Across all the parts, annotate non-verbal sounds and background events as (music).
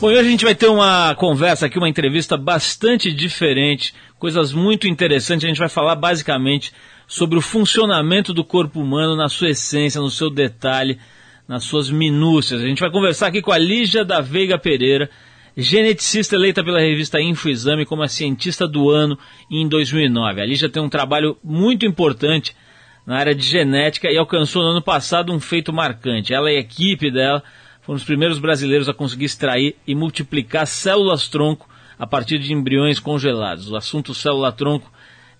Bom, hoje a gente vai ter uma conversa aqui, uma entrevista bastante diferente, coisas muito interessantes. A gente vai falar basicamente sobre o funcionamento do corpo humano na sua essência, no seu detalhe, nas suas minúcias. A gente vai conversar aqui com a Lígia da Veiga Pereira, geneticista eleita pela revista InfoExame como a cientista do ano em 2009. A Lígia tem um trabalho muito importante na área de genética e alcançou no ano passado um feito marcante. Ela e a equipe dela foram os primeiros brasileiros a conseguir extrair e multiplicar células-tronco a partir de embriões congelados. O assunto célula-tronco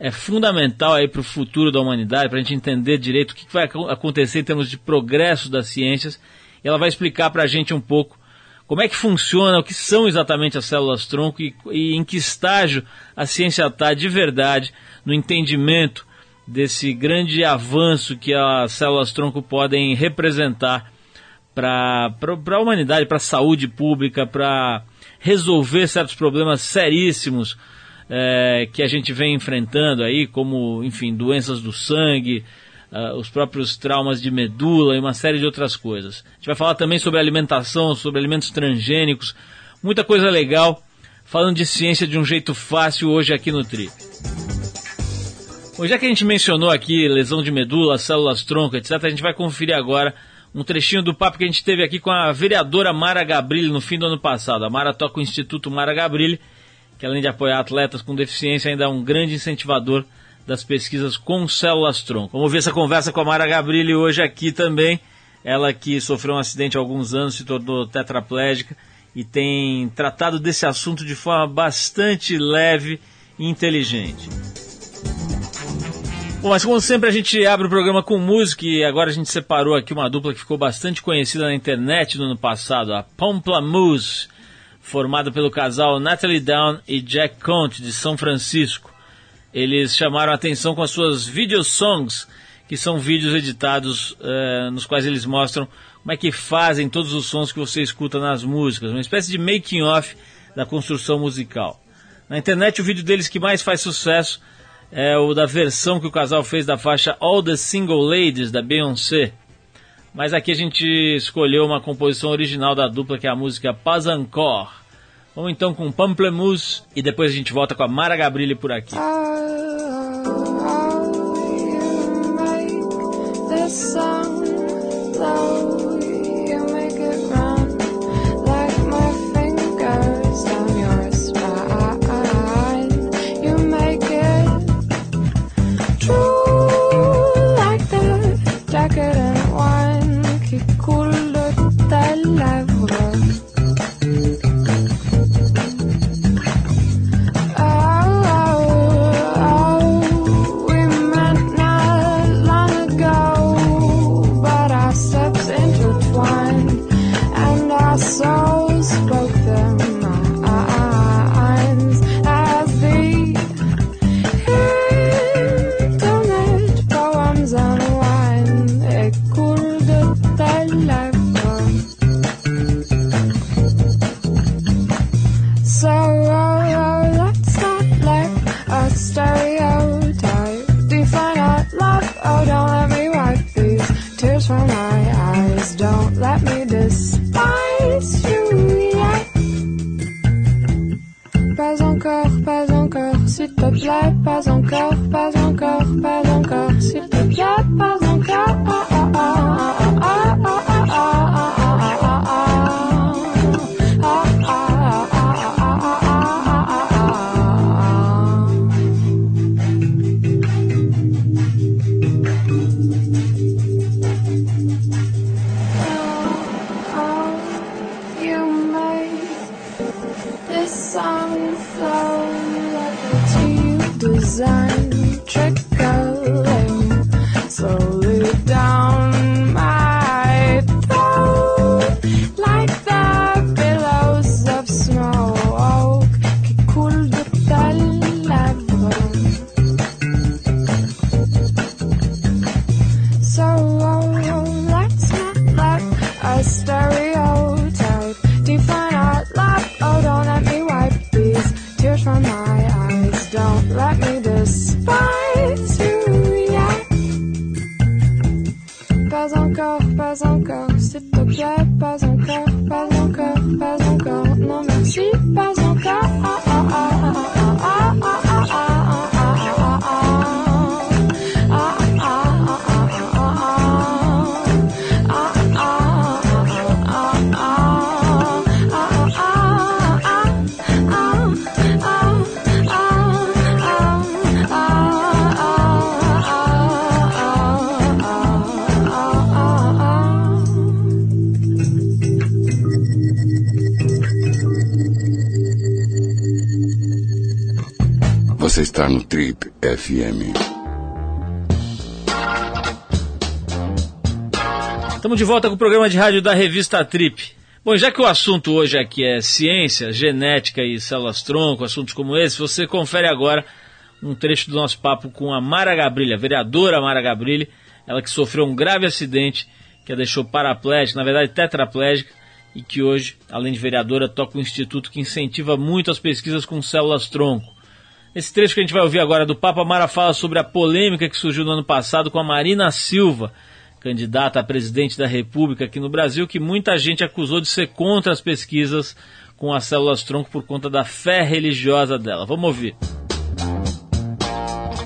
é fundamental aí para o futuro da humanidade, para a gente entender direito o que vai acontecer em termos de progresso das ciências. E ela vai explicar para a gente um pouco como é que funciona, o que são exatamente as células-tronco e, e em que estágio a ciência está de verdade no entendimento desse grande avanço que as células-tronco podem representar para a humanidade, para a saúde pública, para resolver certos problemas seríssimos é, que a gente vem enfrentando aí, como, enfim, doenças do sangue, uh, os próprios traumas de medula e uma série de outras coisas. A gente vai falar também sobre alimentação, sobre alimentos transgênicos, muita coisa legal, falando de ciência de um jeito fácil hoje aqui no Tri. Bom, já que a gente mencionou aqui lesão de medula, células tronco, etc., a gente vai conferir agora um trechinho do papo que a gente teve aqui com a vereadora Mara Gabrilli no fim do ano passado. A Mara toca o Instituto Mara Gabrilli, que além de apoiar atletas com deficiência, ainda é um grande incentivador das pesquisas com células-tronco. Vamos ver essa conversa com a Mara Gabrilli hoje aqui também. Ela que sofreu um acidente há alguns anos, se tornou tetraplégica e tem tratado desse assunto de forma bastante leve e inteligente. Bom, mas como sempre a gente abre o programa com música e agora a gente separou aqui uma dupla que ficou bastante conhecida na internet no ano passado, a Pomplamoose, formada pelo casal Natalie Down e Jack Conte de São Francisco. Eles chamaram a atenção com as suas video songs, que são vídeos editados uh, nos quais eles mostram como é que fazem todos os sons que você escuta nas músicas, uma espécie de making off da construção musical. Na internet o vídeo deles que mais faz sucesso é o da versão que o casal fez da faixa All the Single Ladies da Beyoncé. Mas aqui a gente escolheu uma composição original da dupla que é a música Pazancor. Vamos então com Pamplemousse e depois a gente volta com a Mara Gabrilli por aqui. encore, Você está no Trip FM. Estamos de volta com o programa de rádio da revista Trip. Bom, já que o assunto hoje aqui é ciência, genética e células-tronco, assuntos como esse, você confere agora um trecho do nosso papo com a Mara Gabrilha, a vereadora Mara Gabrilha, ela que sofreu um grave acidente que a deixou paraplégica, na verdade tetraplégica, e que hoje, além de vereadora, toca um instituto que incentiva muito as pesquisas com células-tronco. Esse trecho que a gente vai ouvir agora do Papa Mara fala sobre a polêmica que surgiu no ano passado com a Marina Silva, candidata a presidente da República aqui no Brasil, que muita gente acusou de ser contra as pesquisas com as células-tronco por conta da fé religiosa dela. Vamos ouvir.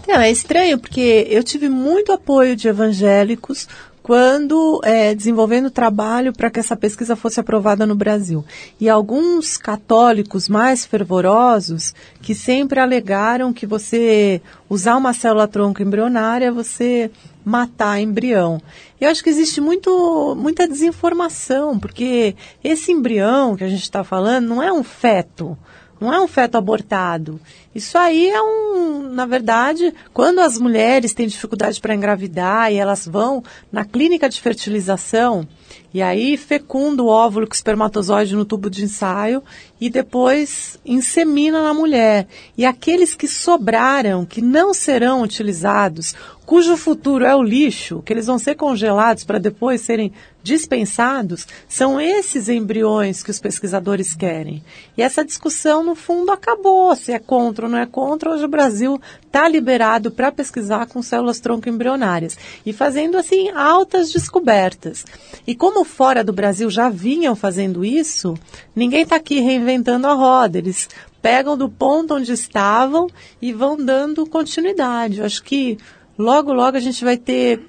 Não, é estranho porque eu tive muito apoio de evangélicos quando é, desenvolvendo trabalho para que essa pesquisa fosse aprovada no Brasil. E alguns católicos mais fervorosos que sempre alegaram que você usar uma célula tronco embrionária, você matar embrião. Eu acho que existe muito, muita desinformação, porque esse embrião que a gente está falando não é um feto não é um feto abortado. Isso aí é um, na verdade, quando as mulheres têm dificuldade para engravidar e elas vão na clínica de fertilização, e aí fecunda o óvulo com espermatozoide no tubo de ensaio e depois insemina na mulher. E aqueles que sobraram, que não serão utilizados, cujo futuro é o lixo, que eles vão ser congelados para depois serem dispensados, são esses embriões que os pesquisadores querem. E essa discussão, no fundo, acabou. Se é contra ou não é contra, hoje o Brasil está liberado para pesquisar com células tronco embrionárias e fazendo, assim, altas descobertas. E como fora do Brasil já vinham fazendo isso, ninguém está aqui reinventando a roda. Eles pegam do ponto onde estavam e vão dando continuidade. Eu acho que logo, logo a gente vai ter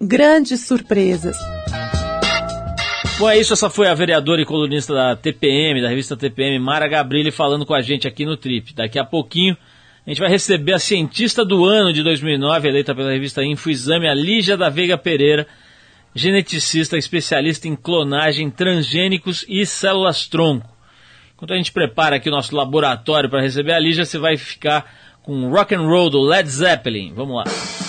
grandes surpresas. Bom, é isso. Essa foi a vereadora e colunista da TPM, da revista TPM, Mara Gabrilli, falando com a gente aqui no Trip. Daqui a pouquinho a gente vai receber a cientista do ano de 2009, eleita pela revista Info Exame, a Lígia da Veiga Pereira, geneticista especialista em clonagem, transgênicos e células-tronco. Enquanto a gente prepara aqui o nosso laboratório para receber a Lígia, você vai ficar com rock and roll do Led Zeppelin. Vamos lá.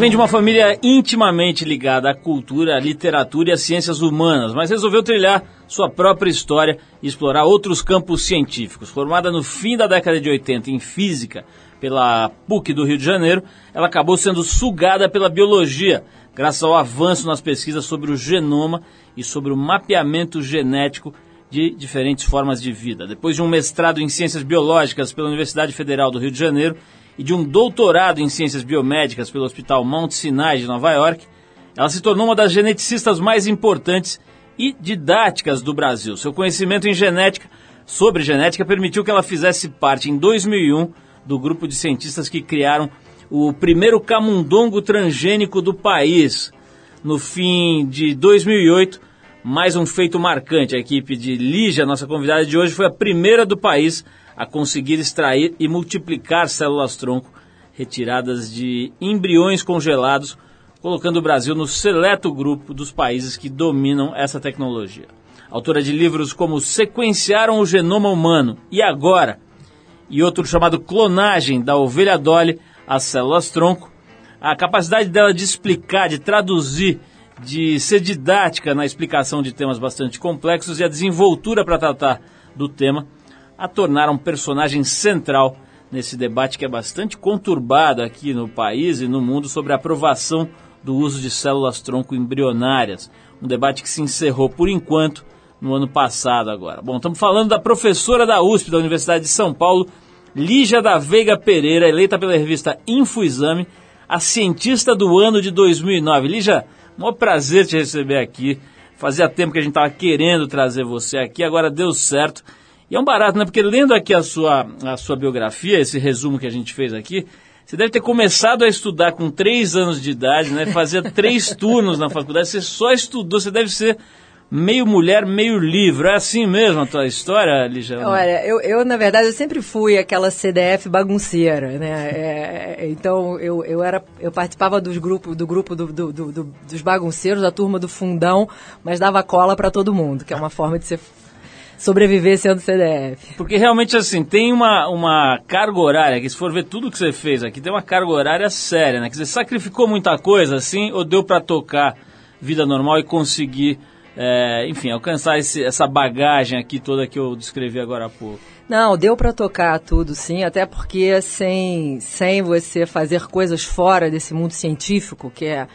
Vem de uma família intimamente ligada à cultura, à literatura e às ciências humanas, mas resolveu trilhar sua própria história e explorar outros campos científicos. Formada no fim da década de 80 em física pela PUC do Rio de Janeiro, ela acabou sendo sugada pela biologia, graças ao avanço nas pesquisas sobre o genoma e sobre o mapeamento genético de diferentes formas de vida. Depois de um mestrado em ciências biológicas pela Universidade Federal do Rio de Janeiro e de um doutorado em ciências biomédicas pelo Hospital Mount Sinai de Nova York, ela se tornou uma das geneticistas mais importantes e didáticas do Brasil. Seu conhecimento em genética, sobre genética, permitiu que ela fizesse parte em 2001 do grupo de cientistas que criaram o primeiro camundongo transgênico do país. No fim de 2008, mais um feito marcante. A equipe de Lígia, nossa convidada de hoje, foi a primeira do país a conseguir extrair e multiplicar células-tronco retiradas de embriões congelados, colocando o Brasil no seleto grupo dos países que dominam essa tecnologia. Autora de livros como Sequenciaram o Genoma Humano e Agora, e outro chamado Clonagem da Ovelha Dolly às Células-Tronco, a capacidade dela de explicar, de traduzir de ser didática na explicação de temas bastante complexos e a desenvoltura para tratar do tema a tornaram um personagem central nesse debate que é bastante conturbado aqui no país e no mundo sobre a aprovação do uso de células-tronco embrionárias. Um debate que se encerrou por enquanto no ano passado agora. Bom, estamos falando da professora da USP, da Universidade de São Paulo, Lígia da Veiga Pereira, eleita pela revista InfoExame, a cientista do ano de 2009. Lígia, Mó prazer te receber aqui. Fazia tempo que a gente estava querendo trazer você aqui, agora deu certo. E é um barato, né? Porque lendo aqui a sua, a sua biografia, esse resumo que a gente fez aqui, você deve ter começado a estudar com três anos de idade, né? Fazia três (laughs) turnos na faculdade, você só estudou, você deve ser meio mulher, meio livro. É assim mesmo a tua história, Ligia? Olha, eu, eu, na verdade, eu sempre fui aquela CDF bagunceira, né? É, então, eu, eu, era, eu participava dos grupo, do grupo do, do, do, dos bagunceiros, da turma do fundão, mas dava cola para todo mundo, que é uma forma de ser sobreviver sendo CDF. Porque realmente, assim, tem uma, uma carga horária, que se for ver tudo que você fez aqui, tem uma carga horária séria, né? Que você sacrificou muita coisa, assim, ou deu para tocar vida normal e conseguir é, enfim, alcançar esse, essa bagagem aqui toda que eu descrevi agora há pouco? Não, deu para tocar tudo, sim, até porque sem, sem você fazer coisas fora desse mundo científico, que é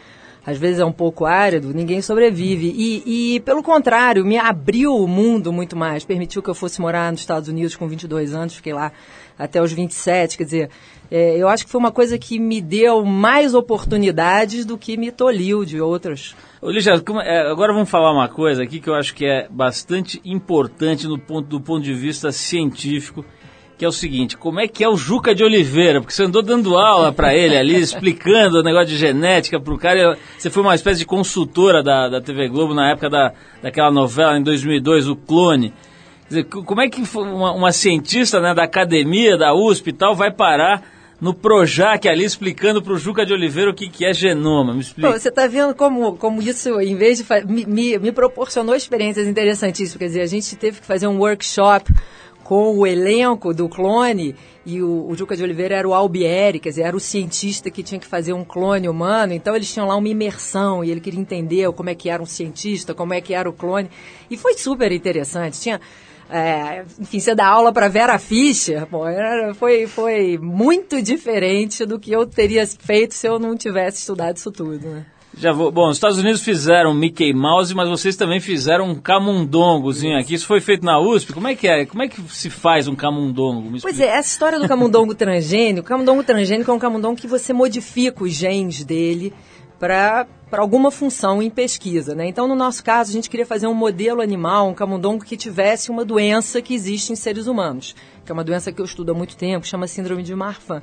às vezes é um pouco árido, ninguém sobrevive. E, e, pelo contrário, me abriu o mundo muito mais, permitiu que eu fosse morar nos Estados Unidos com 22 anos, fiquei lá até os 27, quer dizer, é, eu acho que foi uma coisa que me deu mais oportunidades do que me tolhiu de outras. Ô, é, agora vamos falar uma coisa aqui que eu acho que é bastante importante no ponto, do ponto de vista científico, que é o seguinte, como é que é o Juca de Oliveira? Porque você andou dando aula para ele ali, (laughs) explicando o negócio de genética para o cara, você foi uma espécie de consultora da, da TV Globo na época da, daquela novela em 2002, O Clone. Quer dizer, como é que uma, uma cientista né, da academia, da USP e tal, vai parar no Projac ali explicando para o Juca de Oliveira o que, que é genoma. Me explica. Pô, você está vendo como, como isso, em vez de me, me, me, proporcionou experiências interessantíssimas. Quer dizer, a gente teve que fazer um workshop com o elenco do clone e o, o Juca de Oliveira era o Albieri, quer dizer, era o cientista que tinha que fazer um clone humano. Então eles tinham lá uma imersão e ele queria entender como é que era um cientista, como é que era o clone. E foi super interessante. Tinha é, enfim, você dá aula para Vera Fischer, pô, foi, foi muito diferente do que eu teria feito se eu não tivesse estudado isso tudo, né? Já vou. Bom, os Estados Unidos fizeram Mickey Mouse, mas vocês também fizeram um camundongozinho aqui. Isso foi feito na USP. Como é que é? Como é que se faz um camundongo? Pois é, essa história do camundongo transgênico, o camundongo transgênico é um camundongo que você modifica os genes dele para alguma função em pesquisa. Né? Então, no nosso caso, a gente queria fazer um modelo animal, um camundongo que tivesse uma doença que existe em seres humanos, que é uma doença que eu estudo há muito tempo, chama síndrome de Marfan.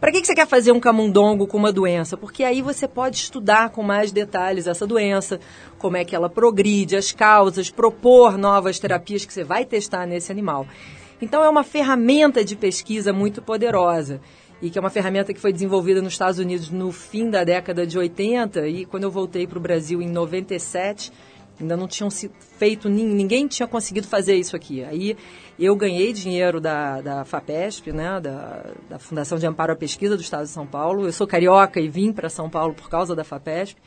Para que, que você quer fazer um camundongo com uma doença? Porque aí você pode estudar com mais detalhes essa doença, como é que ela progride, as causas, propor novas terapias que você vai testar nesse animal. Então, é uma ferramenta de pesquisa muito poderosa e que é uma ferramenta que foi desenvolvida nos Estados Unidos no fim da década de 80 e quando eu voltei para o Brasil em 97 Ainda não tinham feito, ninguém tinha conseguido fazer isso aqui. Aí eu ganhei dinheiro da, da FAPESP, né, da, da Fundação de Amparo à Pesquisa do Estado de São Paulo. Eu sou carioca e vim para São Paulo por causa da FAPESP.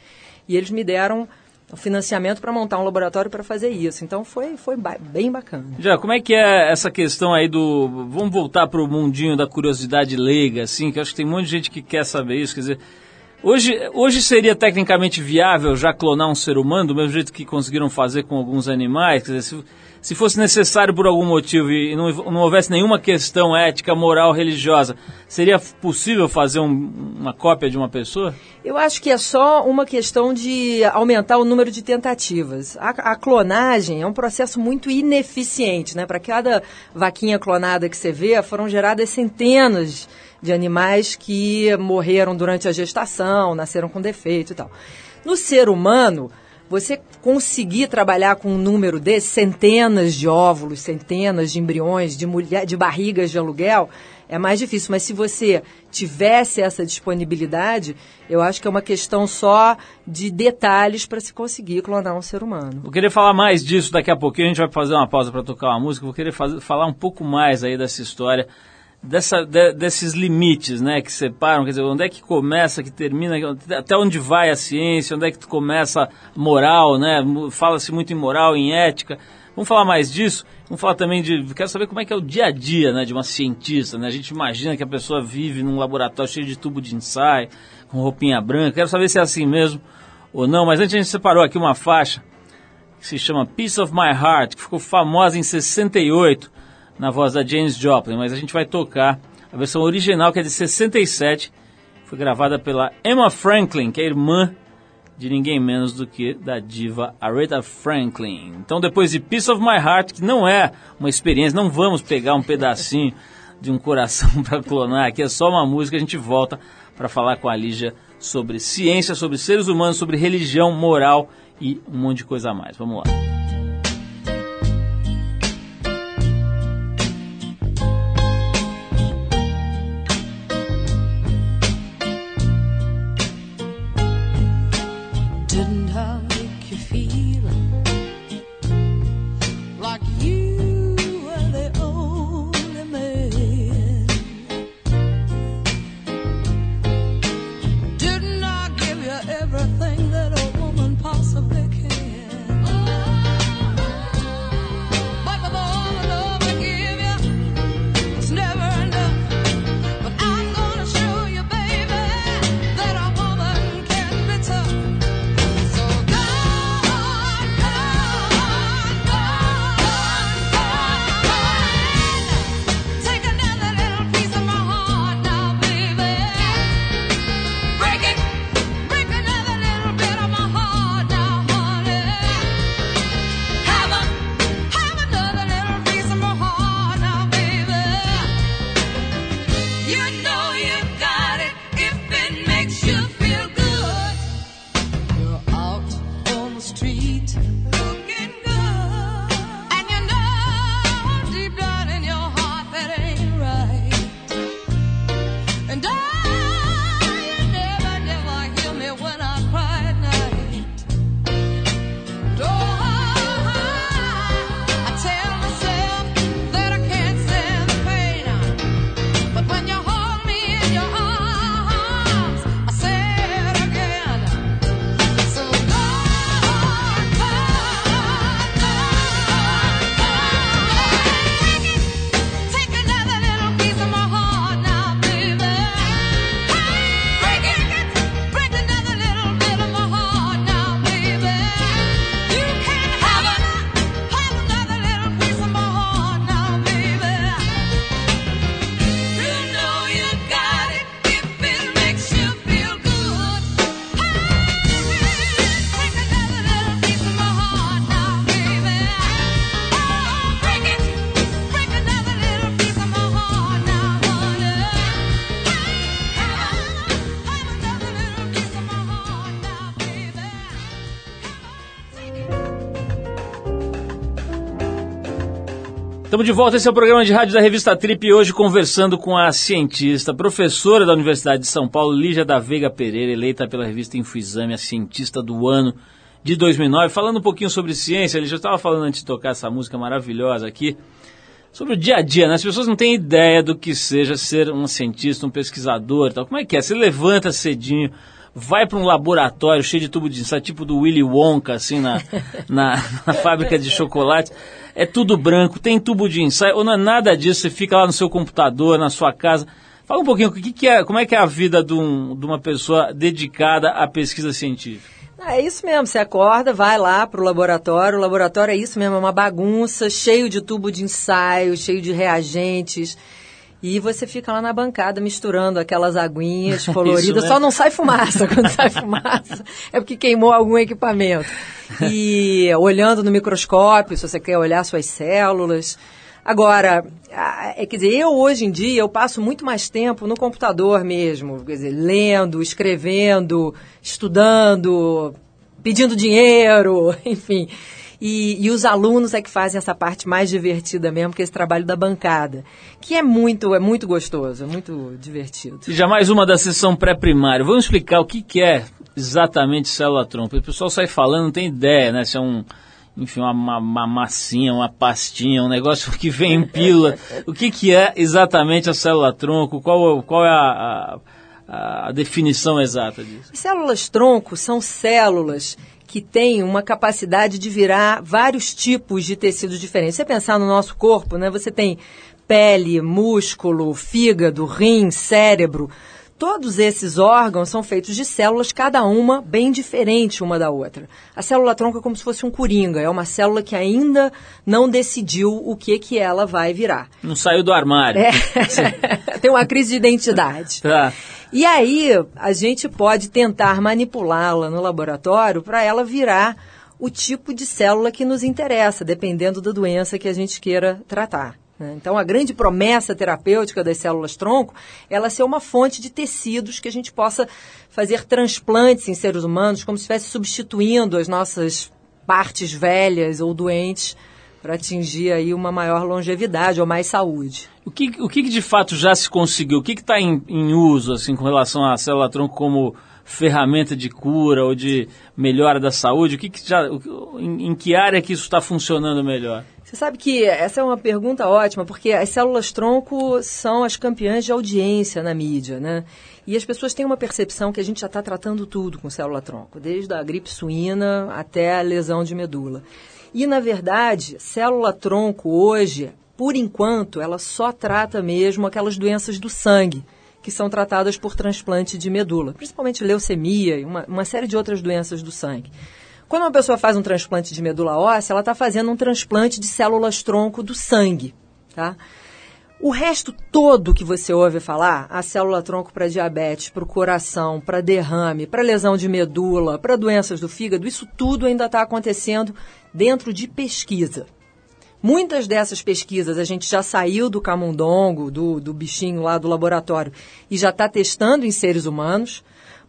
E eles me deram o financiamento para montar um laboratório para fazer isso. Então foi, foi bem bacana. Já, como é que é essa questão aí do. Vamos voltar para o mundinho da curiosidade leiga, assim, que eu acho que tem um monte de gente que quer saber isso. Quer dizer, Hoje, hoje seria tecnicamente viável já clonar um ser humano, do mesmo jeito que conseguiram fazer com alguns animais? Quer dizer, se, se fosse necessário por algum motivo e não, não houvesse nenhuma questão ética, moral, religiosa, seria possível fazer um, uma cópia de uma pessoa? Eu acho que é só uma questão de aumentar o número de tentativas. A, a clonagem é um processo muito ineficiente, né? Para cada vaquinha clonada que você vê, foram geradas centenas de animais que morreram durante a gestação, nasceram com defeito e tal. No ser humano, você conseguir trabalhar com um número de centenas de óvulos, centenas de embriões, de, mulher, de barrigas de aluguel, é mais difícil. Mas se você tivesse essa disponibilidade, eu acho que é uma questão só de detalhes para se conseguir clonar um ser humano. Vou querer falar mais disso daqui a pouquinho. A gente vai fazer uma pausa para tocar uma música. Vou querer fazer, falar um pouco mais aí dessa história dessa, de, desses limites, né, que separam, quer dizer, onde é que começa, que termina, até onde vai a ciência, onde é que começa moral, né, fala-se muito em moral, em ética, vamos falar mais disso, vamos falar também de, quero saber como é que é o dia a dia, né, de uma cientista, né, a gente imagina que a pessoa vive num laboratório cheio de tubo de ensaio, com roupinha branca, quero saber se é assim mesmo ou não, mas antes a gente separou aqui uma faixa que se chama Piece of My Heart, que ficou famosa em 68, na voz da James Joplin, mas a gente vai tocar a versão original que é de 67, foi gravada pela Emma Franklin, que é irmã de ninguém menos do que da diva Aretha Franklin. Então depois de Piece of My Heart, que não é uma experiência, não vamos pegar um pedacinho de um coração (laughs) para clonar, aqui é só uma música, a gente volta para falar com a Lígia sobre ciência, sobre seres humanos, sobre religião, moral e um monte de coisa a mais. Vamos lá. Estamos de volta, esse é o programa de rádio da revista Trip e hoje conversando com a cientista, professora da Universidade de São Paulo, Lígia da Veiga Pereira, eleita pela revista Infoexame a cientista do ano de 2009. Falando um pouquinho sobre ciência, ele já estava falando antes de tocar essa música maravilhosa aqui, sobre o dia a dia, né? As pessoas não têm ideia do que seja ser um cientista, um pesquisador tal. Como é que é? Você levanta cedinho, vai para um laboratório cheio de tubo de ensaio, tipo do Willy Wonka, assim, na, (laughs) na, na, fábrica de chocolate. É tudo branco, tem tubo de ensaio, ou não é nada disso, você fica lá no seu computador, na sua casa. Fala um pouquinho, que, que é, como é que é a vida de, um, de uma pessoa dedicada à pesquisa científica? Ah, é isso mesmo, você acorda, vai lá para o laboratório, o laboratório é isso mesmo, é uma bagunça, cheio de tubo de ensaio, cheio de reagentes. E você fica lá na bancada misturando aquelas aguinhas (laughs) coloridas. Só não sai fumaça. (laughs) Quando sai fumaça é porque queimou algum equipamento. E olhando no microscópio, se você quer olhar suas células. Agora, é, quer dizer, eu hoje em dia eu passo muito mais tempo no computador mesmo, quer dizer, lendo, escrevendo, estudando, pedindo dinheiro, (laughs) enfim. E, e, os alunos é que fazem essa parte mais divertida mesmo, que é esse trabalho da bancada. Que é muito, é muito gostoso, é muito divertido. E já mais uma da sessão pré-primária. Vamos explicar o que, que é exatamente célula-tronco. O pessoal sai falando, não tem ideia, né? Se é um, enfim, uma, uma, uma, massinha, uma pastinha, um negócio que vem em pílula. o que, que é exatamente a célula-tronco? Qual, qual é a, a, a definição exata disso? Células-tronco são células que tem uma capacidade de virar vários tipos de tecidos diferentes. Você pensar no nosso corpo, né? Você tem pele, músculo, fígado, rim, cérebro. Todos esses órgãos são feitos de células, cada uma bem diferente uma da outra. A célula tronco é como se fosse um coringa, é uma célula que ainda não decidiu o que que ela vai virar. Não saiu do armário. É. (laughs) tem uma crise de identidade. Tá. E aí a gente pode tentar manipulá-la no laboratório para ela virar o tipo de célula que nos interessa, dependendo da doença que a gente queira tratar. Né? Então, a grande promessa terapêutica das células-tronco é ela ser uma fonte de tecidos que a gente possa fazer transplantes em seres humanos, como se estivesse substituindo as nossas partes velhas ou doentes para atingir aí uma maior longevidade ou mais saúde. O que, o que de fato já se conseguiu? O que está em, em, uso assim com relação à célula-tronco como ferramenta de cura ou de melhora da saúde? O que, que já, em, em que área que isso está funcionando melhor? Você sabe que essa é uma pergunta ótima, porque as células-tronco são as campeãs de audiência na mídia, né? E as pessoas têm uma percepção que a gente já está tratando tudo com célula-tronco, desde a gripe suína até a lesão de medula. E, na verdade, célula-tronco hoje, por enquanto, ela só trata mesmo aquelas doenças do sangue, que são tratadas por transplante de medula, principalmente leucemia e uma, uma série de outras doenças do sangue. Quando uma pessoa faz um transplante de medula óssea, ela está fazendo um transplante de células-tronco do sangue, tá? O resto todo que você ouve falar, a célula-tronco para diabetes, para o coração, para derrame, para lesão de medula, para doenças do fígado, isso tudo ainda está acontecendo dentro de pesquisa. Muitas dessas pesquisas a gente já saiu do camundongo, do, do bichinho lá do laboratório, e já está testando em seres humanos,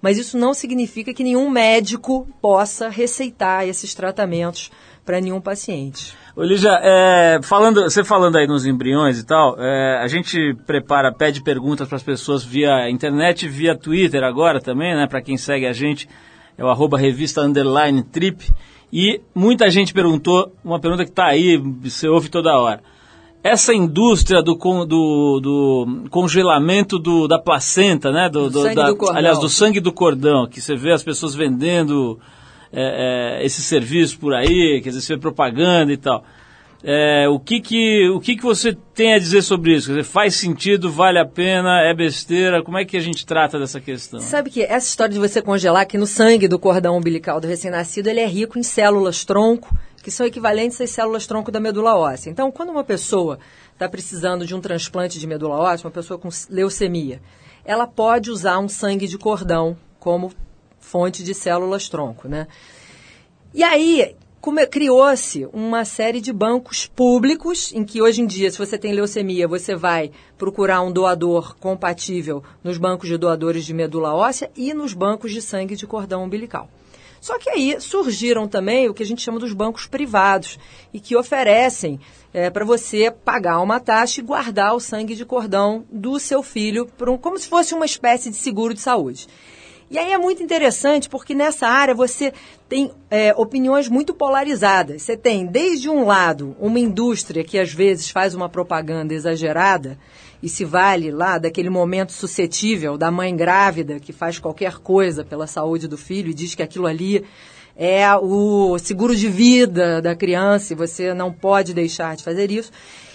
mas isso não significa que nenhum médico possa receitar esses tratamentos para nenhum paciente. Olívia, é, falando, você falando aí nos embriões e tal, é, a gente prepara, pede perguntas para as pessoas via internet, via Twitter agora também, né? Para quem segue a gente, é o arroba revista underline trip. E muita gente perguntou, uma pergunta que está aí, você ouve toda hora. Essa indústria do, do, do congelamento do, da placenta, né? Do, do, sangue da, do cordão. Aliás, do sangue do cordão, que você vê as pessoas vendendo é, é, esse serviço por aí, quer dizer, você vê propaganda e tal. É, o que que, o que que você tem a dizer sobre isso? Quer dizer, faz sentido, vale a pena, é besteira? Como é que a gente trata dessa questão? Sabe que essa história de você congelar que no sangue do cordão umbilical do recém-nascido, ele é rico em células tronco, que são equivalentes às células tronco da medula óssea. Então, quando uma pessoa está precisando de um transplante de medula óssea, uma pessoa com leucemia, ela pode usar um sangue de cordão como fonte de células tronco, né? E aí criou-se uma série de bancos públicos em que hoje em dia, se você tem leucemia, você vai procurar um doador compatível nos bancos de doadores de medula óssea e nos bancos de sangue de cordão umbilical. Só que aí surgiram também o que a gente chama dos bancos privados e que oferecem é, para você pagar uma taxa e guardar o sangue de cordão do seu filho um, como se fosse uma espécie de seguro de saúde. E aí é muito interessante porque nessa área você tem é, opiniões muito polarizadas. Você tem, desde um lado, uma indústria que às vezes faz uma propaganda exagerada e se vale lá daquele momento suscetível da mãe grávida que faz qualquer coisa pela saúde do filho e diz que aquilo ali é o seguro de vida da criança e você não pode deixar de fazer isso.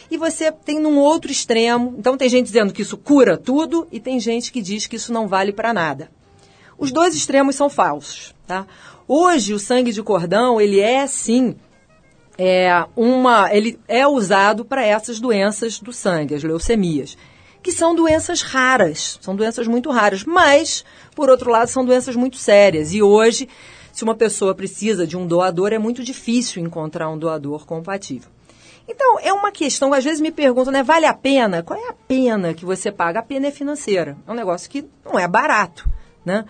E você tem num outro extremo, então tem gente dizendo que isso cura tudo e tem gente que diz que isso não vale para nada. Os dois extremos são falsos, tá? Hoje o sangue de cordão, ele é sim é uma, ele é usado para essas doenças do sangue, as leucemias, que são doenças raras, são doenças muito raras, mas por outro lado são doenças muito sérias e hoje se uma pessoa precisa de um doador é muito difícil encontrar um doador compatível. Então, é uma questão, às vezes me perguntam, né, vale a pena? Qual é a pena que você paga? A pena é financeira. É um negócio que não é barato, né?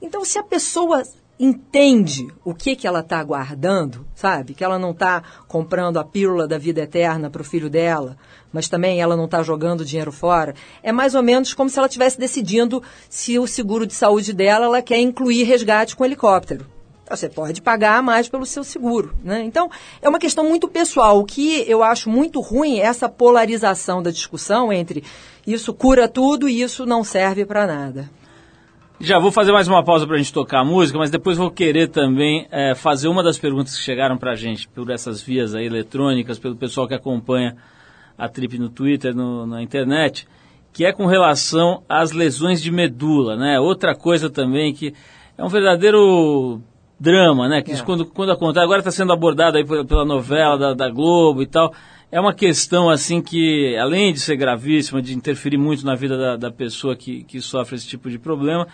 Então, se a pessoa entende o que, que ela está aguardando, sabe? Que ela não está comprando a pílula da vida eterna para o filho dela, mas também ela não está jogando dinheiro fora. É mais ou menos como se ela estivesse decidindo se o seguro de saúde dela ela quer incluir resgate com helicóptero. Você pode pagar mais pelo seu seguro. Né? Então, é uma questão muito pessoal. O que eu acho muito ruim é essa polarização da discussão entre isso cura tudo e isso não serve para nada. Já vou fazer mais uma pausa para a gente tocar a música, mas depois vou querer também é, fazer uma das perguntas que chegaram para a gente por essas vias aí eletrônicas, pelo pessoal que acompanha a Trip no Twitter, no, na internet, que é com relação às lesões de medula, né? Outra coisa também que é um verdadeiro drama, né? Que é. quando, quando acontece, agora está sendo abordado aí pela novela da, da, Globo e tal. É uma questão assim que, além de ser gravíssima, de interferir muito na vida da, da pessoa que, que sofre esse tipo de problema,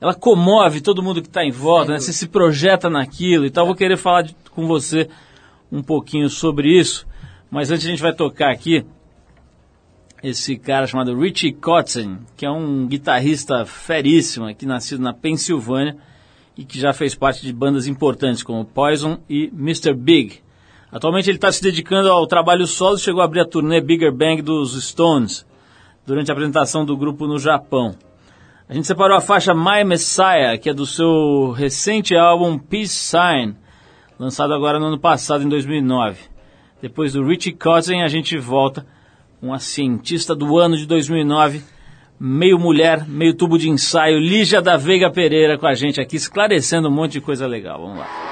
ela comove todo mundo que está em volta, né? Você se projeta naquilo e tal. É. Vou querer falar de, com você um pouquinho sobre isso, mas antes a gente vai tocar aqui esse cara chamado Richie Kotzen, que é um guitarrista feríssimo aqui, nascido na Pensilvânia e que já fez parte de bandas importantes como Poison e Mr. Big. Atualmente ele está se dedicando ao trabalho solo e chegou a abrir a turnê Bigger Bang dos Stones durante a apresentação do grupo no Japão. A gente separou a faixa My Messiah, que é do seu recente álbum Peace Sign, lançado agora no ano passado, em 2009. Depois do Richie Kotzen, a gente volta com a cientista do ano de 2009, meio mulher, meio tubo de ensaio, Lígia da Veiga Pereira com a gente aqui, esclarecendo um monte de coisa legal. Vamos lá.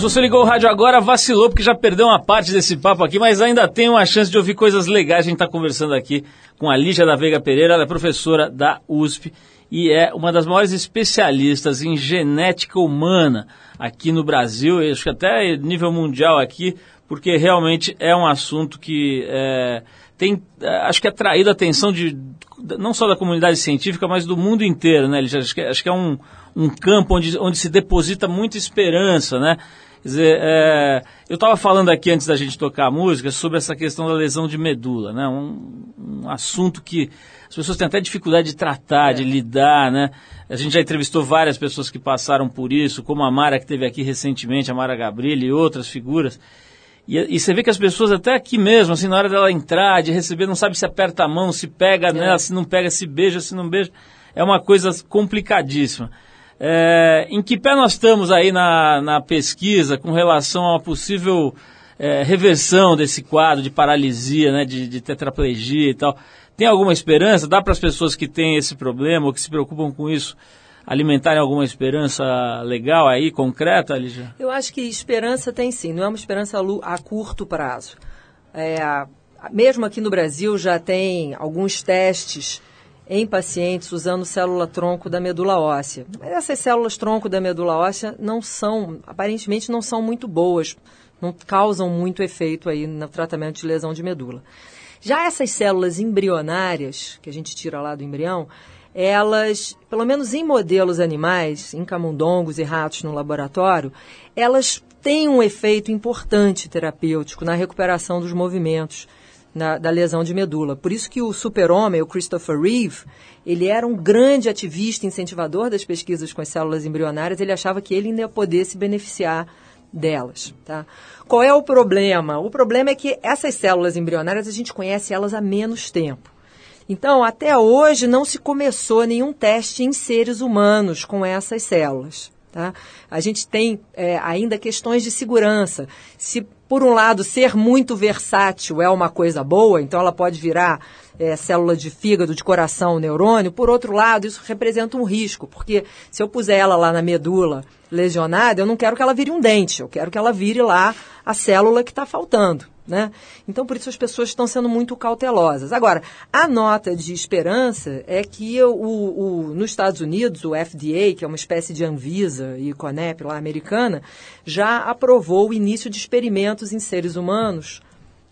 Se você ligou o rádio agora, vacilou porque já perdeu uma parte desse papo aqui, mas ainda tem uma chance de ouvir coisas legais. A gente está conversando aqui com a Lígia da Veiga Pereira, ela é professora da USP e é uma das maiores especialistas em genética humana aqui no Brasil, acho que até nível mundial aqui, porque realmente é um assunto que é, tem, é, acho que é atraído a atenção de não só da comunidade científica, mas do mundo inteiro, né? Acho que, acho que é um, um campo onde, onde se deposita muita esperança, né? Quer dizer, é, eu estava falando aqui antes da gente tocar a música sobre essa questão da lesão de medula, né? Um, um assunto que as pessoas têm até dificuldade de tratar, é. de lidar, né? A gente já entrevistou várias pessoas que passaram por isso, como a Mara que teve aqui recentemente, a Mara Gabrilli e outras figuras. E, e, você vê que as pessoas até aqui mesmo, assim, na hora dela entrar, de receber, não sabe se aperta a mão, se pega é. nela, se não pega, se beija, se não beija. É uma coisa complicadíssima. É, em que pé nós estamos aí na, na pesquisa com relação a uma possível é, reversão desse quadro de paralisia, né, de, de tetraplegia e tal? Tem alguma esperança? Dá para as pessoas que têm esse problema ou que se preocupam com isso alimentarem alguma esperança legal aí, concreta, Lígia? Eu acho que esperança tem sim, não é uma esperança a curto prazo. É, mesmo aqui no Brasil já tem alguns testes em pacientes usando célula-tronco da medula óssea. Mas essas células-tronco da medula óssea não são, aparentemente não são muito boas, não causam muito efeito aí no tratamento de lesão de medula. Já essas células embrionárias, que a gente tira lá do embrião, elas, pelo menos em modelos animais, em camundongos e ratos no laboratório, elas têm um efeito importante terapêutico na recuperação dos movimentos na, da lesão de medula. Por isso que o super-homem, o Christopher Reeve, ele era um grande ativista, incentivador das pesquisas com as células embrionárias, ele achava que ele ainda ia se beneficiar delas. Tá? Qual é o problema? O problema é que essas células embrionárias, a gente conhece elas há menos tempo. Então, até hoje, não se começou nenhum teste em seres humanos com essas células. Tá? A gente tem é, ainda questões de segurança. Se, por um lado, ser muito versátil é uma coisa boa, então ela pode virar é, célula de fígado, de coração, neurônio, por outro lado, isso representa um risco, porque se eu puser ela lá na medula lesionada, eu não quero que ela vire um dente, eu quero que ela vire lá a célula que está faltando. Né? Então, por isso as pessoas estão sendo muito cautelosas. Agora, a nota de esperança é que o, o, nos Estados Unidos, o FDA, que é uma espécie de Anvisa e CONEP lá americana, já aprovou o início de experimentos em seres humanos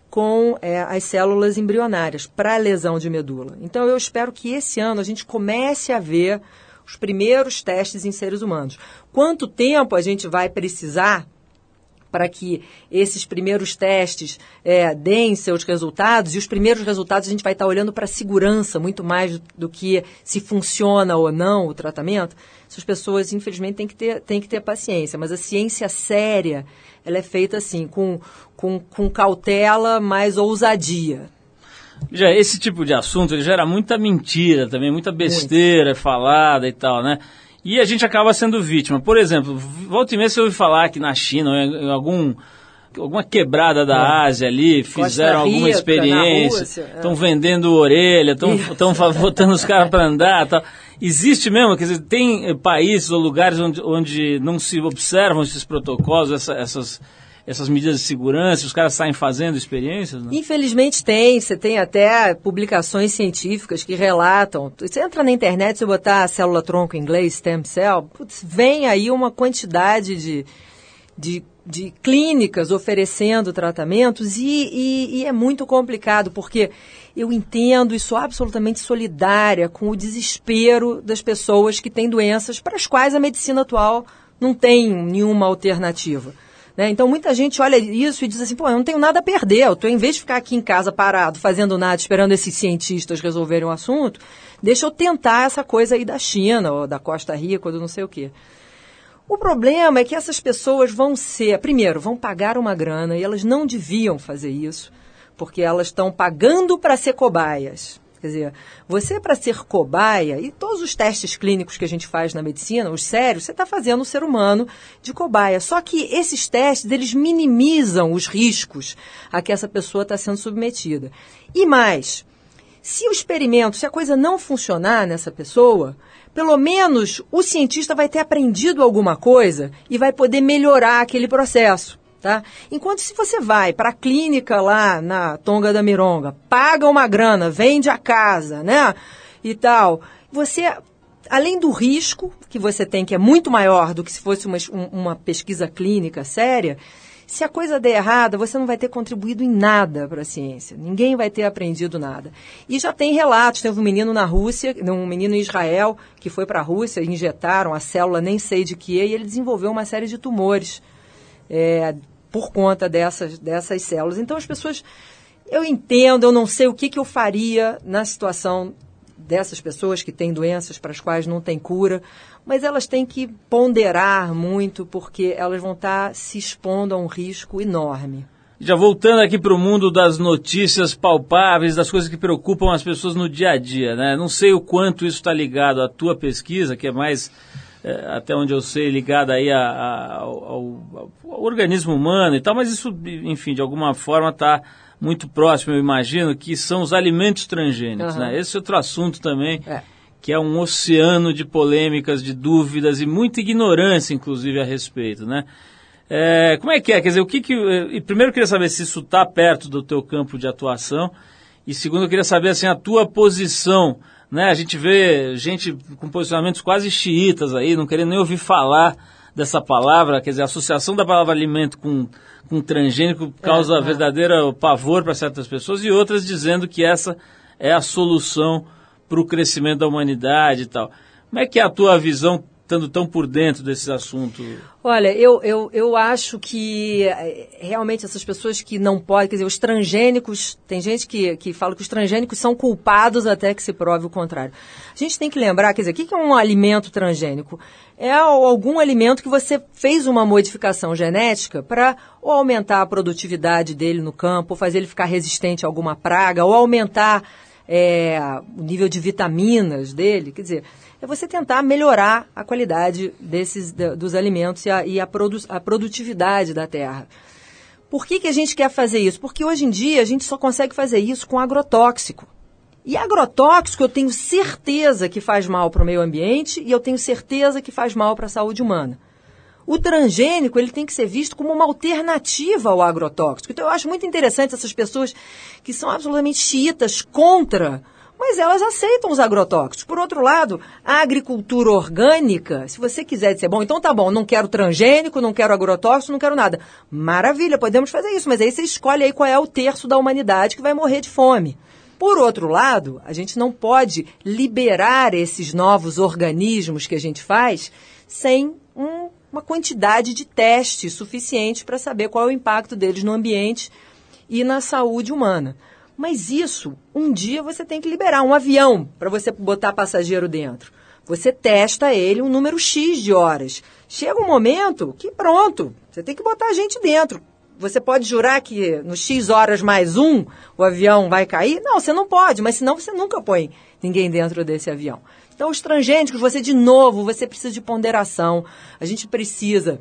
com é, as células embrionárias para lesão de medula. Então, eu espero que esse ano a gente comece a ver os primeiros testes em seres humanos. Quanto tempo a gente vai precisar para que esses primeiros testes é, deem seus resultados, e os primeiros resultados a gente vai estar olhando para a segurança muito mais do que se funciona ou não o tratamento. Essas pessoas, infelizmente, têm que ter, têm que ter paciência, mas a ciência séria, ela é feita assim, com, com, com cautela, mais ousadia. Já esse tipo de assunto ele gera muita mentira também, muita besteira Muito. falada e tal, né? E a gente acaba sendo vítima. Por exemplo, volta e meia você ouve falar que na China, em algum alguma quebrada da é. Ásia ali, fizeram Rica, alguma experiência, estão é. vendendo orelha, estão botando os caras para andar. Tá. Existe mesmo, quer dizer, tem países ou lugares onde, onde não se observam esses protocolos, essa, essas essas medidas de segurança, os caras saem fazendo experiências? Né? Infelizmente tem, você tem até publicações científicas que relatam. Você entra na internet, se botar célula-tronco em inglês, stem cell, putz, vem aí uma quantidade de, de, de clínicas oferecendo tratamentos e, e, e é muito complicado, porque eu entendo e sou absolutamente solidária com o desespero das pessoas que têm doenças para as quais a medicina atual não tem nenhuma alternativa. Né? Então muita gente olha isso e diz assim, pô, eu não tenho nada a perder, eu tô, em vez de ficar aqui em casa parado, fazendo nada, esperando esses cientistas resolverem o assunto, deixa eu tentar essa coisa aí da China, ou da Costa Rica, ou do não sei o quê. O problema é que essas pessoas vão ser, primeiro, vão pagar uma grana e elas não deviam fazer isso, porque elas estão pagando para ser cobaias. Quer dizer, você para ser cobaia, e todos os testes clínicos que a gente faz na medicina, os sérios, você está fazendo o ser humano de cobaia. Só que esses testes, eles minimizam os riscos a que essa pessoa está sendo submetida. E mais, se o experimento, se a coisa não funcionar nessa pessoa, pelo menos o cientista vai ter aprendido alguma coisa e vai poder melhorar aquele processo. Tá? Enquanto se você vai para a clínica lá na Tonga da Mironga, paga uma grana, vende a casa, né? E tal, você, além do risco que você tem, que é muito maior do que se fosse uma, uma pesquisa clínica séria, se a coisa der errada, você não vai ter contribuído em nada para a ciência. Ninguém vai ter aprendido nada. E já tem relatos, teve um menino na Rússia, um menino em Israel, que foi para a Rússia, injetaram a célula nem sei de que, e ele desenvolveu uma série de tumores. É, por conta dessas, dessas células. Então as pessoas, eu entendo, eu não sei o que, que eu faria na situação dessas pessoas que têm doenças para as quais não tem cura, mas elas têm que ponderar muito porque elas vão estar se expondo a um risco enorme. Já voltando aqui para o mundo das notícias palpáveis, das coisas que preocupam as pessoas no dia a dia, né? Não sei o quanto isso está ligado à tua pesquisa, que é mais até onde eu sei, ligada aí a, a, ao, ao, organismo humano e tal, mas isso, enfim, de alguma forma está muito próximo, eu imagino, que são os alimentos transgênicos, uhum. né? Esse é outro assunto também, é. que é um oceano de polêmicas, de dúvidas e muita ignorância, inclusive, a respeito, né? É, como é que é? Quer dizer, o que que... E primeiro eu queria saber se isso está perto do teu campo de atuação e segundo eu queria saber, assim, a tua posição né? A gente vê gente com posicionamentos quase xiitas aí, não querendo nem ouvir falar dessa palavra, quer dizer, a associação da palavra alimento com, com transgênico causa é, é. verdadeiro pavor para certas pessoas e outras dizendo que essa é a solução para o crescimento da humanidade e tal. Como é que é a tua visão estando tão por dentro desses assuntos? Olha, eu, eu, eu acho que eh, realmente essas pessoas que não podem, quer dizer, os transgênicos, tem gente que, que fala que os transgênicos são culpados até que se prove o contrário. A gente tem que lembrar, quer dizer, o que é um alimento transgênico? É algum alimento que você fez uma modificação genética para ou aumentar a produtividade dele no campo, ou fazer ele ficar resistente a alguma praga, ou aumentar é, o nível de vitaminas dele. Quer dizer, é você tentar melhorar a qualidade desses, dos alimentos e, a, e a, produ, a produtividade da terra. Por que, que a gente quer fazer isso? Porque hoje em dia a gente só consegue fazer isso com agrotóxico. E agrotóxico eu tenho certeza que faz mal para o meio ambiente e eu tenho certeza que faz mal para a saúde humana. O transgênico ele tem que ser visto como uma alternativa ao agrotóxico. Então eu acho muito interessante essas pessoas que são absolutamente chiitas contra mas elas aceitam os agrotóxicos. Por outro lado, a agricultura orgânica, se você quiser dizer, bom, então tá bom, não quero transgênico, não quero agrotóxico, não quero nada. Maravilha, podemos fazer isso, mas aí você escolhe aí qual é o terço da humanidade que vai morrer de fome. Por outro lado, a gente não pode liberar esses novos organismos que a gente faz sem uma quantidade de testes suficiente para saber qual é o impacto deles no ambiente e na saúde humana. Mas isso, um dia você tem que liberar um avião para você botar passageiro dentro. Você testa ele um número X de horas. Chega um momento que pronto, você tem que botar a gente dentro. Você pode jurar que no X horas mais um o avião vai cair? Não, você não pode, mas senão você nunca põe ninguém dentro desse avião. Então, os transgênicos, você de novo, você precisa de ponderação. A gente precisa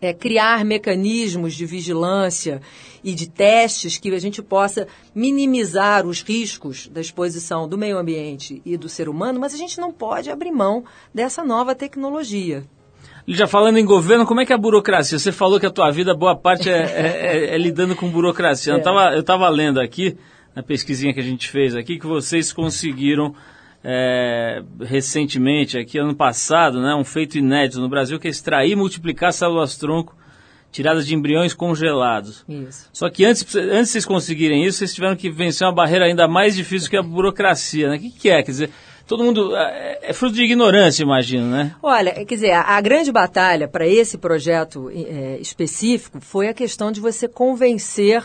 é, criar mecanismos de vigilância e de testes que a gente possa minimizar os riscos da exposição do meio ambiente e do ser humano, mas a gente não pode abrir mão dessa nova tecnologia. Já falando em governo, como é que é a burocracia? Você falou que a tua vida, boa parte, é, é, é, é lidando com burocracia. É. Eu estava lendo aqui, na pesquisinha que a gente fez aqui, que vocês conseguiram é, recentemente, aqui ano passado, né, um feito inédito no Brasil, que é extrair e multiplicar células-tronco tiradas de embriões congelados. Isso. Só que antes, antes de vocês conseguirem isso, vocês tiveram que vencer uma barreira ainda mais difícil que a burocracia. Né? O que, que é? Quer dizer, todo mundo. É, é, fruto de ignorância, imagino, né? Olha, quer dizer, a, a grande batalha para esse projeto é, específico foi a questão de você convencer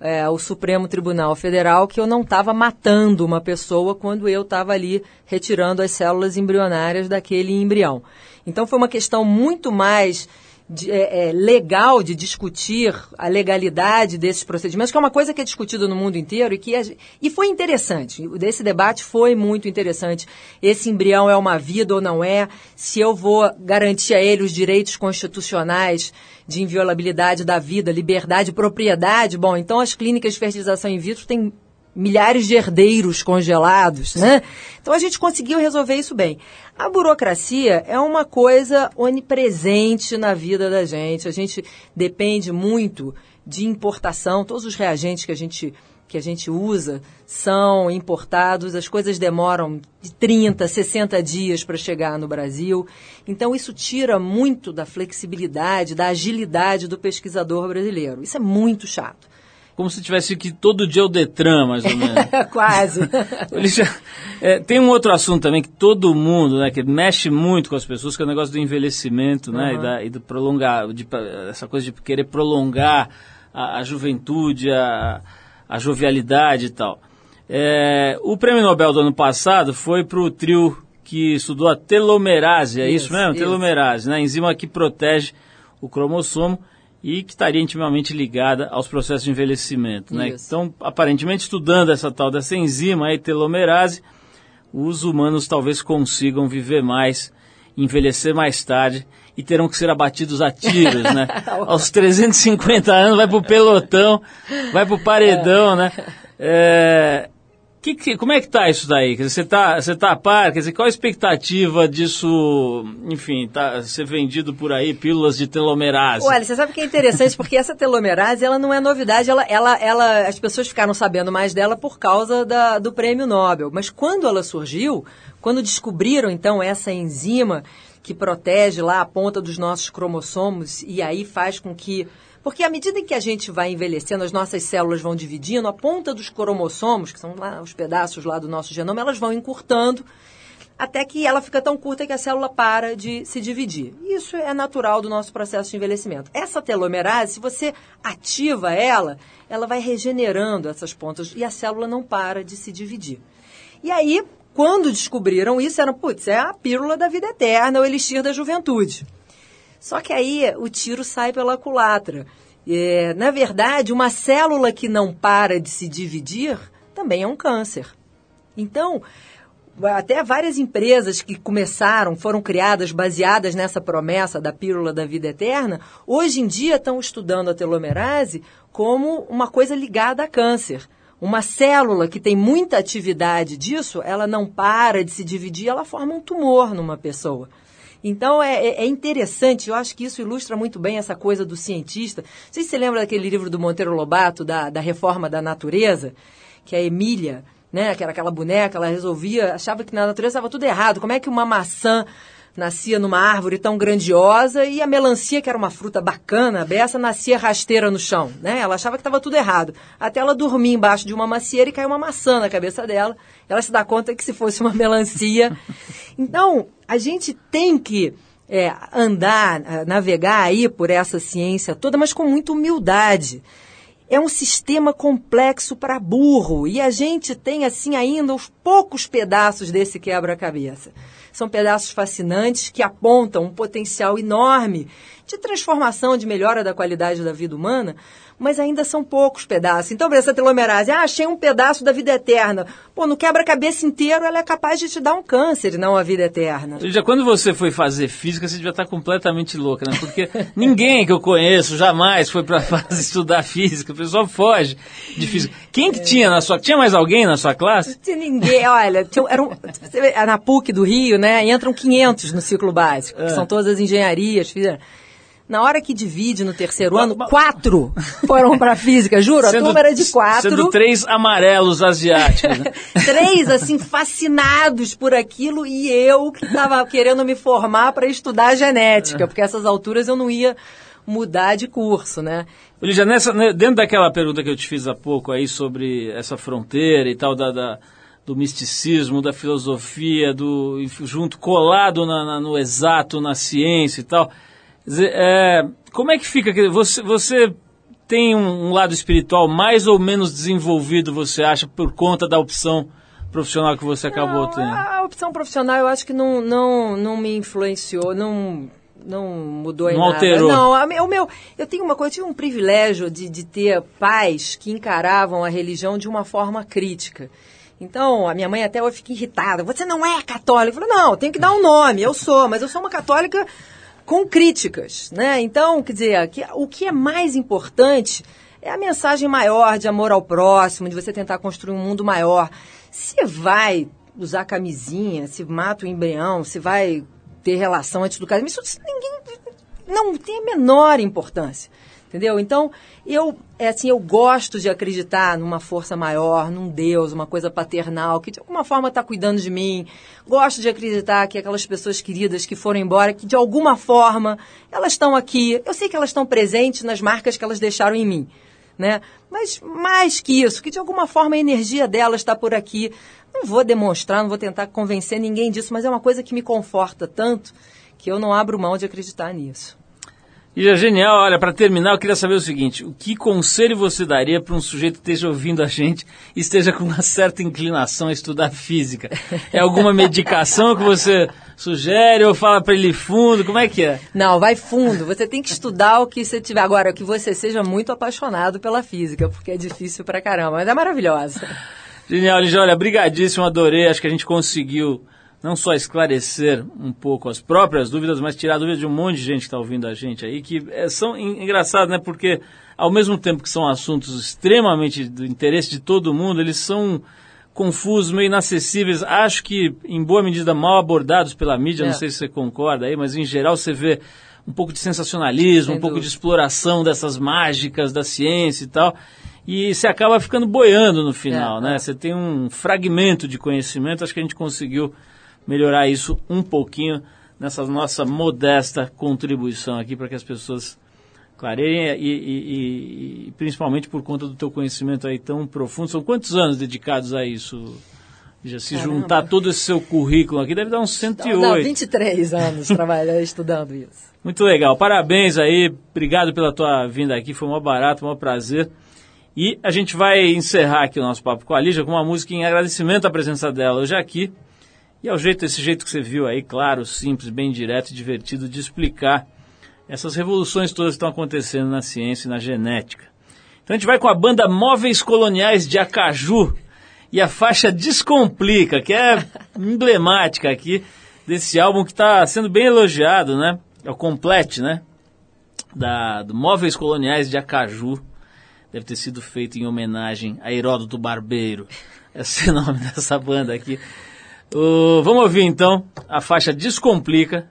é, o Supremo Tribunal Federal que eu não estava matando uma pessoa quando eu estava ali retirando as células embrionárias daquele embrião. Então foi uma questão muito mais de, é, é, legal de discutir a legalidade desses procedimentos, que é uma coisa que é discutida no mundo inteiro e que é, e foi interessante. Esse debate foi muito interessante. Esse embrião é uma vida ou não é? Se eu vou garantir a ele os direitos constitucionais de inviolabilidade da vida, liberdade, propriedade, bom, então as clínicas de fertilização in vitro têm milhares de herdeiros congelados, né? Então a gente conseguiu resolver isso bem. A burocracia é uma coisa onipresente na vida da gente. A gente depende muito de importação. Todos os reagentes que a gente que a gente usa são importados, as coisas demoram de 30, 60 dias para chegar no Brasil. Então, isso tira muito da flexibilidade, da agilidade do pesquisador brasileiro. Isso é muito chato como se tivesse que todo dia o Detran, mais ou menos. (laughs) Quase. Já, é, tem um outro assunto também que todo mundo, né, que mexe muito com as pessoas, que é o negócio do envelhecimento, uhum. né, e, da, e do prolongar, de, essa coisa de querer prolongar a, a juventude, a, a jovialidade e tal. É, o prêmio Nobel do ano passado foi para o trio que estudou a telomerase, é isso, isso mesmo? Isso. Telomerase, né, enzima que protege o cromossomo e que estaria intimamente ligada aos processos de envelhecimento. Né? Então, aparentemente, estudando essa tal dessa enzima, a telomerase, os humanos talvez consigam viver mais, envelhecer mais tarde e terão que ser abatidos a tiros, né? (laughs) Aos 350 anos vai pro pelotão, vai pro paredão, né? É, que, que, como é que tá isso daí? Você tá, você tá a par? Quer dizer, qual a expectativa disso, enfim, tá, ser vendido por aí, pílulas de telomerase? Olha, você sabe que é interessante, porque essa telomerase, ela não é novidade, ela, ela, ela, as pessoas ficaram sabendo mais dela por causa da, do prêmio Nobel. Mas quando ela surgiu, quando descobriram, então, essa enzima que protege lá a ponta dos nossos cromossomos e aí faz com que porque à medida que a gente vai envelhecendo, as nossas células vão dividindo, a ponta dos cromossomos, que são lá os pedaços lá do nosso genoma, elas vão encurtando até que ela fica tão curta que a célula para de se dividir. Isso é natural do nosso processo de envelhecimento. Essa telomerase, se você ativa ela, ela vai regenerando essas pontas e a célula não para de se dividir. E aí, quando descobriram isso, era, putz, é a pílula da vida eterna, o elixir da juventude. Só que aí o tiro sai pela culatra. É, na verdade, uma célula que não para de se dividir também é um câncer. Então, até várias empresas que começaram, foram criadas baseadas nessa promessa da pílula da vida eterna, hoje em dia estão estudando a telomerase como uma coisa ligada a câncer. Uma célula que tem muita atividade disso, ela não para de se dividir, ela forma um tumor numa pessoa. Então é, é, é, interessante, eu acho que isso ilustra muito bem essa coisa do cientista. Não sei se você lembra daquele livro do Monteiro Lobato, da, da Reforma da Natureza, que a Emília, né, que era aquela boneca, ela resolvia, achava que na natureza estava tudo errado. Como é que uma maçã nascia numa árvore tão grandiosa e a melancia, que era uma fruta bacana, a beça, nascia rasteira no chão, né? Ela achava que estava tudo errado. Até ela dormir embaixo de uma macieira e caiu uma maçã na cabeça dela. Ela se dá conta que se fosse uma (laughs) melancia. Então, a gente tem que é, andar, navegar aí por essa ciência toda, mas com muita humildade. É um sistema complexo para burro e a gente tem assim ainda os poucos pedaços desse quebra-cabeça. São pedaços fascinantes que apontam um potencial enorme de transformação, de melhora da qualidade da vida humana, mas ainda são poucos pedaços. Então, para essa telomerase, ah, achei um pedaço da vida eterna. Pô, no quebra-cabeça inteiro, ela é capaz de te dar um câncer, não a vida eterna. Já quando você foi fazer física, você devia estar completamente louca, né? Porque (laughs) ninguém que eu conheço jamais foi para (laughs) estudar física. O pessoal foge de física. Quem que é. tinha na sua... Tinha mais alguém na sua classe? Não tinha ninguém. Olha, tinha, era um, na PUC do Rio, né? Entram 500 no ciclo básico, que é. são todas as engenharias, fizeram. Na hora que divide no terceiro ano, quatro foram para física, juro, sendo, a turma era de quatro. Sendo três amarelos asiáticos. Né? (laughs) três, assim, fascinados por aquilo e eu que estava querendo me formar para estudar genética, porque essas alturas eu não ia mudar de curso, né? Lígia, nessa, né, dentro daquela pergunta que eu te fiz há pouco aí sobre essa fronteira e tal, da, da do misticismo, da filosofia, do junto colado na, na, no exato, na ciência e tal é, como é que fica? Você, você tem um, um, lado espiritual mais ou menos desenvolvido, você acha, por conta da opção profissional que você acabou não, tendo? A opção profissional eu acho que não, não, não me influenciou, não, não mudou em Não nada. alterou. Não, a o meu, eu tenho uma coisa, eu tive um privilégio de, de ter pais que encaravam a religião de uma forma crítica. Então, a minha mãe até hoje fica irritada. Você não é católica? Eu falei, não, eu tenho que dar um nome. Eu sou, mas eu sou uma católica com críticas, né? Então, quer dizer, que- o que é mais importante é a mensagem maior de amor ao próximo, de você tentar construir um mundo maior. Se vai usar camisinha, se mata o embrião, se vai ter relação antes do casamento, isso ninguém não tem a menor importância. Entendeu? Então, eu, é assim, eu gosto de acreditar numa força maior, num Deus, uma coisa paternal, que de alguma forma está cuidando de mim. Gosto de acreditar que aquelas pessoas queridas que foram embora, que de alguma forma elas estão aqui. Eu sei que elas estão presentes nas marcas que elas deixaram em mim. Né? Mas mais que isso, que de alguma forma a energia delas está por aqui. Não vou demonstrar, não vou tentar convencer ninguém disso, mas é uma coisa que me conforta tanto que eu não abro mão de acreditar nisso. E é genial, olha, para terminar, eu queria saber o seguinte: o que conselho você daria para um sujeito que esteja ouvindo a gente e esteja com uma certa inclinação a estudar física? É alguma (laughs) medicação que você sugere ou fala para ele fundo? Como é que é? Não, vai fundo. Você tem que estudar o que você tiver. Agora, que você seja muito apaixonado pela física, porque é difícil pra caramba, mas é maravilhosa. Genial, Lígia, olha, brigadíssimo, adorei. Acho que a gente conseguiu não só esclarecer um pouco as próprias dúvidas, mas tirar dúvidas de um monte de gente que está ouvindo a gente aí, que é, são en- engraçados, né? Porque ao mesmo tempo que são assuntos extremamente do interesse de todo mundo, eles são confusos, meio inacessíveis. Acho que, em boa medida, mal abordados pela mídia, É. não sei se você concorda aí, mas em geral você vê um pouco de sensacionalismo, Sem um pouco de dúvida. exploração dessas mágicas da ciência e tal. E você acaba ficando boiando no final, É, né? é. Você tem um fragmento de conhecimento, acho que a gente conseguiu melhorar isso um pouquinho nessa nossa modesta contribuição aqui para que as pessoas clareiem e, e- e- principalmente por conta do teu conhecimento aí tão profundo. São quantos anos dedicados a isso? Já se Caramba. juntar todo esse seu currículo aqui, deve dar uns 108. Não, 23 anos trabalhando, estudando isso. (laughs) Muito legal. Parabéns aí. Obrigado pela tua vinda aqui. Foi um barato, um prazer. E a gente vai encerrar aqui o nosso papo com a Lígia com uma música em agradecimento à presença dela hoje aqui. E ao jeito, esse jeito que você viu aí, claro, simples, bem direto e divertido de explicar essas revoluções todas que estão acontecendo na ciência e na genética. Então a gente vai com a banda Móveis Coloniais de Acaju e a faixa Descomplica, que é (laughs) emblemática aqui desse álbum que está sendo bem elogiado, né? É o Complete, né? Da, do Móveis Coloniais de Acaju. Deve ter sido feito em homenagem a Heródoto Barbeiro. Esse é o nome (laughs) dessa banda aqui. Ô, vamos ouvir então a faixa Descomplica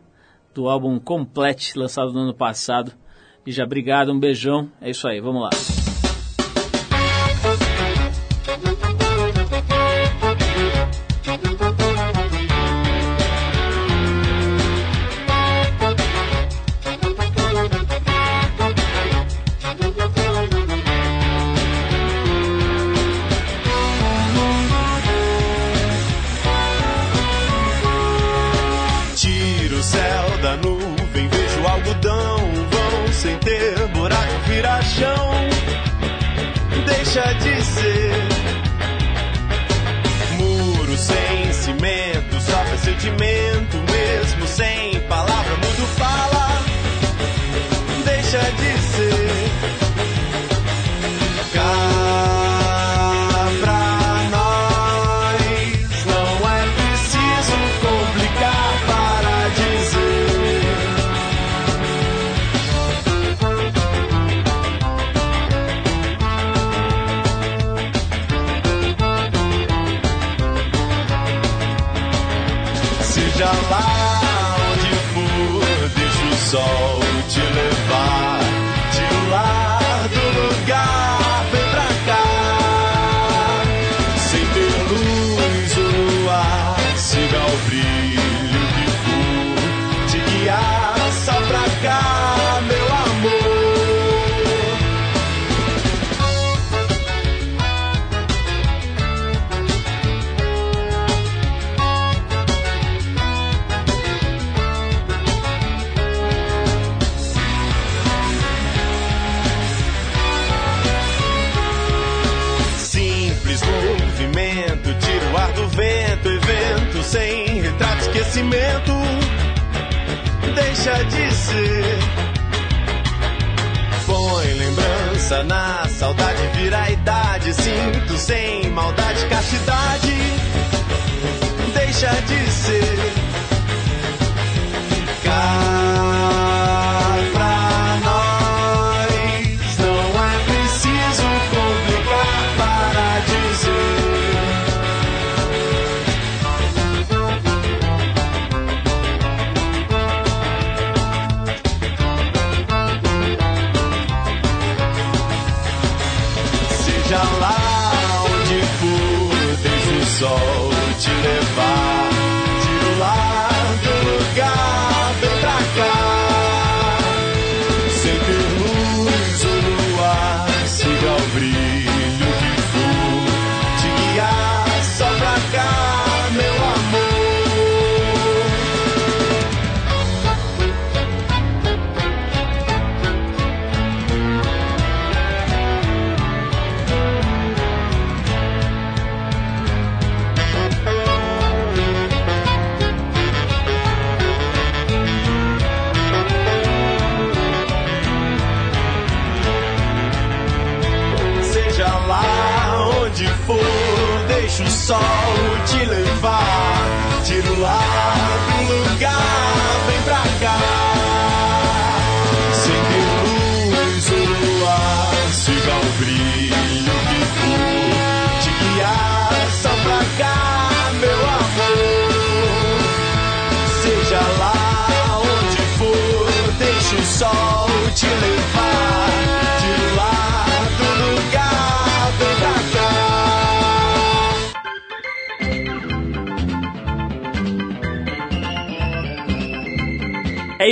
do álbum Complete, lançado no ano passado. E já obrigado, um beijão. É isso aí, vamos lá.